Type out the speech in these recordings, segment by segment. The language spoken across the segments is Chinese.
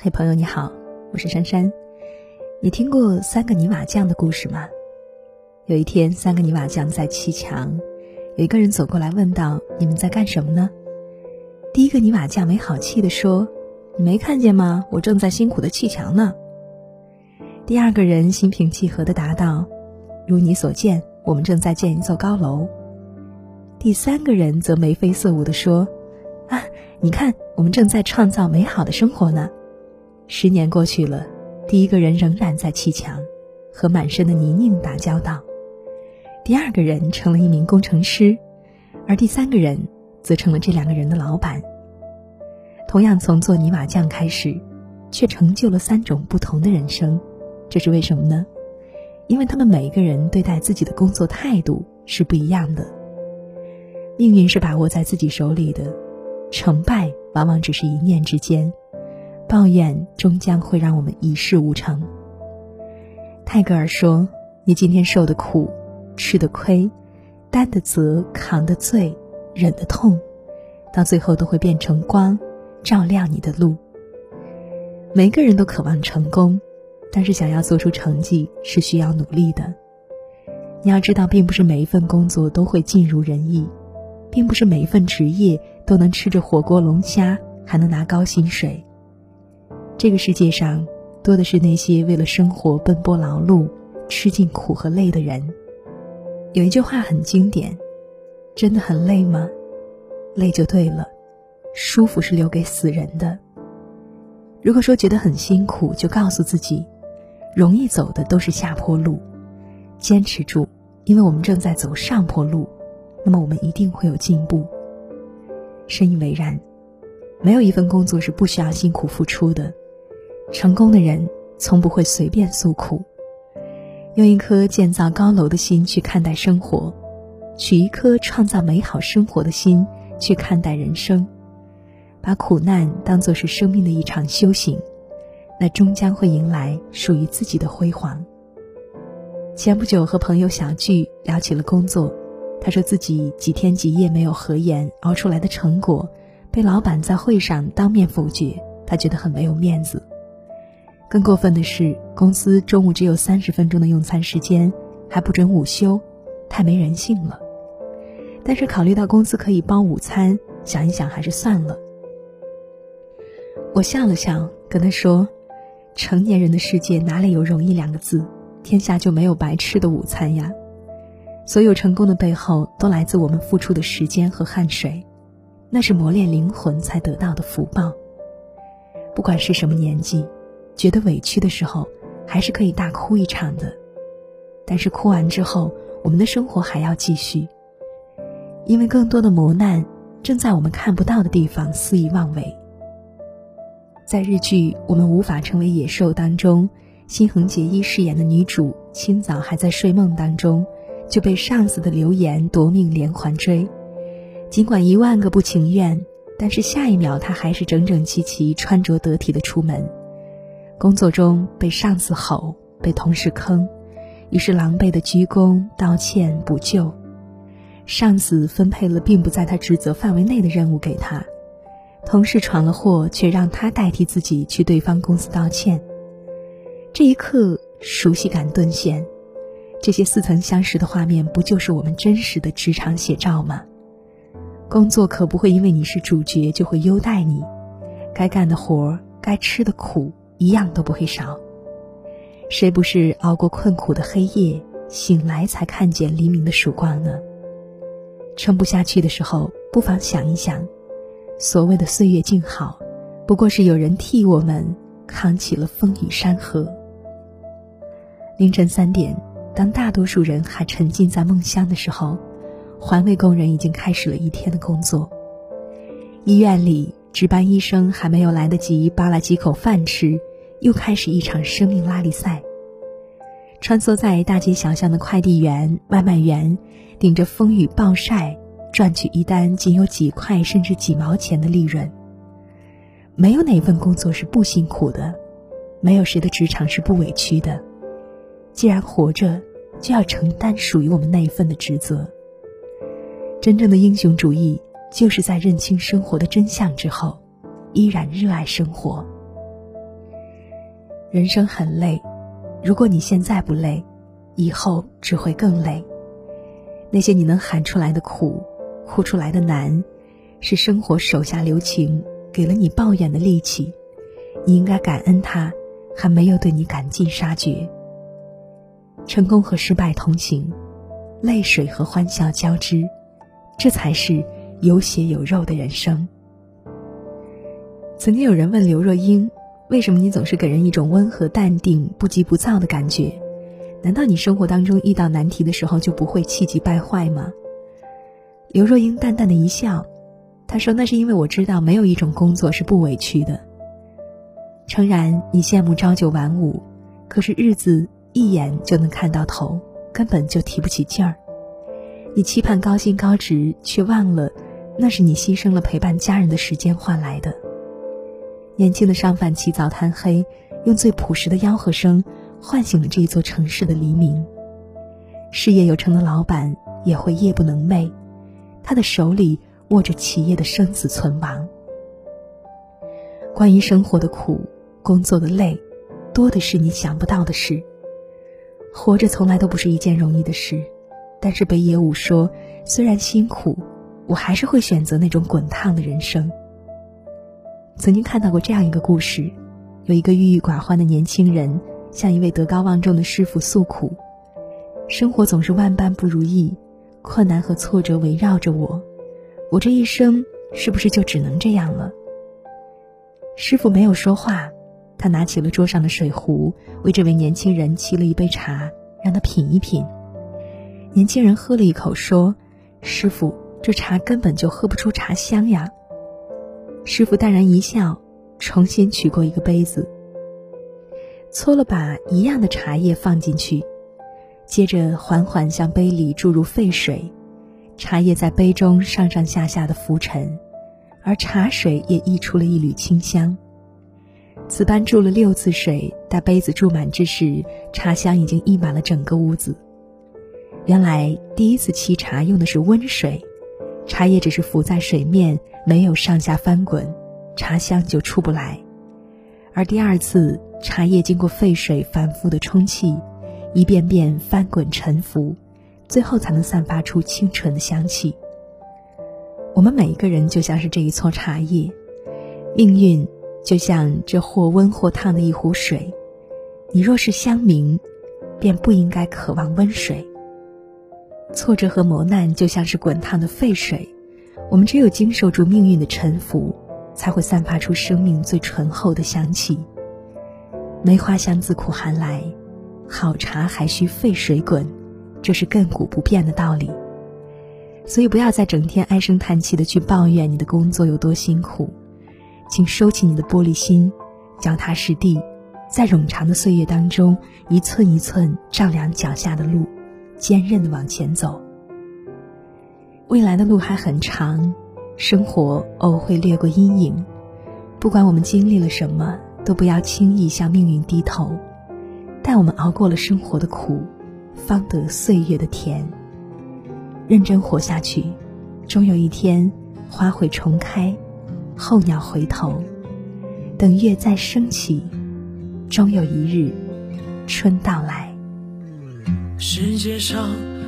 嘿，朋友你好，我是珊珊。你听过三个泥瓦匠的故事吗？有一天，三个泥瓦匠在砌墙，有一个人走过来问道：“你们在干什么呢？”第一个泥瓦匠没好气地说：“你没看见吗？我正在辛苦的砌墙呢。”第二个人心平气和地答道：“如你所见，我们正在建一座高楼。”第三个人则眉飞色舞地说：“啊，你看，我们正在创造美好的生活呢。”十年过去了，第一个人仍然在砌墙，和满身的泥泞打交道；第二个人成了一名工程师，而第三个人则成了这两个人的老板。同样从做泥瓦匠开始，却成就了三种不同的人生，这是为什么呢？因为他们每一个人对待自己的工作态度是不一样的。命运是把握在自己手里的，成败往往只是一念之间。抱怨终将会让我们一事无成。泰戈尔说：“你今天受的苦、吃的亏、担的责、扛的罪、忍的痛，到最后都会变成光，照亮你的路。”每个人都渴望成功，但是想要做出成绩是需要努力的。你要知道，并不是每一份工作都会尽如人意，并不是每一份职业都能吃着火锅龙虾还能拿高薪水。这个世界上，多的是那些为了生活奔波劳碌、吃尽苦和累的人。有一句话很经典：“真的很累吗？累就对了，舒服是留给死人的。”如果说觉得很辛苦，就告诉自己，容易走的都是下坡路，坚持住，因为我们正在走上坡路，那么我们一定会有进步。深以为然，没有一份工作是不需要辛苦付出的。成功的人从不会随便诉苦，用一颗建造高楼的心去看待生活，取一颗创造美好生活的心去看待人生，把苦难当作是生命的一场修行，那终将会迎来属于自己的辉煌。前不久和朋友小聚聊起了工作，他说自己几天几夜没有合眼熬出来的成果，被老板在会上当面否决，他觉得很没有面子。更过分的是，公司中午只有三十分钟的用餐时间，还不准午休，太没人性了。但是考虑到公司可以包午餐，想一想还是算了。我笑了笑，跟他说：“成年人的世界哪里有容易两个字？天下就没有白吃的午餐呀！所有成功的背后，都来自我们付出的时间和汗水，那是磨练灵魂才得到的福报。不管是什么年纪。”觉得委屈的时候，还是可以大哭一场的。但是哭完之后，我们的生活还要继续，因为更多的磨难正在我们看不到的地方肆意妄为。在日剧《我们无法成为野兽》当中，新垣结衣饰演的女主，清早还在睡梦当中，就被上司的流言夺命连环追。尽管一万个不情愿，但是下一秒她还是整整齐齐、穿着得体的出门。工作中被上司吼，被同事坑，于是狼狈的鞠躬道歉补救。上司分配了并不在他职责范围内的任务给他，同事闯了祸，却让他代替自己去对方公司道歉。这一刻，熟悉感顿现，这些似曾相识的画面，不就是我们真实的职场写照吗？工作可不会因为你是主角就会优待你，该干的活，该吃的苦。一样都不会少。谁不是熬过困苦的黑夜，醒来才看见黎明的曙光呢？撑不下去的时候，不妨想一想，所谓的岁月静好，不过是有人替我们扛起了风雨山河。凌晨三点，当大多数人还沉浸在梦乡的时候，环卫工人已经开始了一天的工作。医院里，值班医生还没有来得及扒拉几口饭吃。又开始一场生命拉力赛。穿梭在大街小巷的快递员、外卖员，顶着风雨暴晒，赚取一单仅有几块甚至几毛钱的利润。没有哪份工作是不辛苦的，没有谁的职场是不委屈的。既然活着，就要承担属于我们那一份的职责。真正的英雄主义，就是在认清生活的真相之后，依然热爱生活。人生很累，如果你现在不累，以后只会更累。那些你能喊出来的苦，哭出来的难，是生活手下留情，给了你抱怨的力气。你应该感恩他，还没有对你赶尽杀绝。成功和失败同行，泪水和欢笑交织，这才是有血有肉的人生。曾经有人问刘若英：“为什么你总是给人一种温和淡定、不急不躁的感觉？难道你生活当中遇到难题的时候就不会气急败坏吗？”刘若英淡淡的一笑，她说：“那是因为我知道没有一种工作是不委屈的。诚然，你羡慕朝九晚五，可是日子一眼就能看到头，根本就提不起劲儿。你期盼高薪高职，却忘了，那是你牺牲了陪伴家人的时间换来的。年轻的商贩起早贪黑，用最朴实的吆喝声，唤醒了这座城市的黎明。事业有成的老板也会夜不能寐。他的手里握着企业的生死存亡。关于生活的苦，工作的累，多的是你想不到的事。活着从来都不是一件容易的事，但是北野武说：“虽然辛苦，我还是会选择那种滚烫的人生。”曾经看到过这样一个故事，有一个郁郁寡欢的年轻人向一位德高望重的师傅诉苦：“生活总是万般不如意。”困难和挫折围绕着我，我这一生是不是就只能这样了？师傅没有说话，他拿起了桌上的水壶，为这位年轻人沏了一杯茶，让他品一品。年轻人喝了一口，说：“师傅，这茶根本就喝不出茶香呀。”师傅淡然一笑，重新取过一个杯子，搓了把一样的茶叶放进去。接着缓缓向杯里注入沸水，茶叶在杯中上上下下的浮沉，而茶水也溢出了一缕清香。此般注了六次水，待杯子注满之时，茶香已经溢满了整个屋子。原来第一次沏茶用的是温水，茶叶只是浮在水面，没有上下翻滚，茶香就出不来；而第二次茶叶经过沸水反复的冲沏。一遍遍翻滚沉浮，最后才能散发出清纯的香气。我们每一个人就像是这一撮茶叶，命运就像这或温或烫的一壶水。你若是香茗，便不应该渴望温水。挫折和磨难就像是滚烫的沸水，我们只有经受住命运的沉浮，才会散发出生命最醇厚的香气。梅花香自苦寒来。好茶还需沸水滚，这是亘古不变的道理。所以不要再整天唉声叹气的去抱怨你的工作有多辛苦，请收起你的玻璃心，脚踏实地，在冗长的岁月当中，一寸一寸丈量脚下的路，坚韧的往前走。未来的路还很长，生活偶会掠过阴影，不管我们经历了什么，都不要轻易向命运低头。待我们熬过了生活的苦，方得岁月的甜。认真活下去，终有一天花会重开，候鸟回头，等月再升起，终有一日春到来。世界上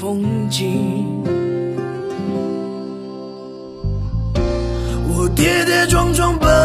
风景。我跌跌撞撞奔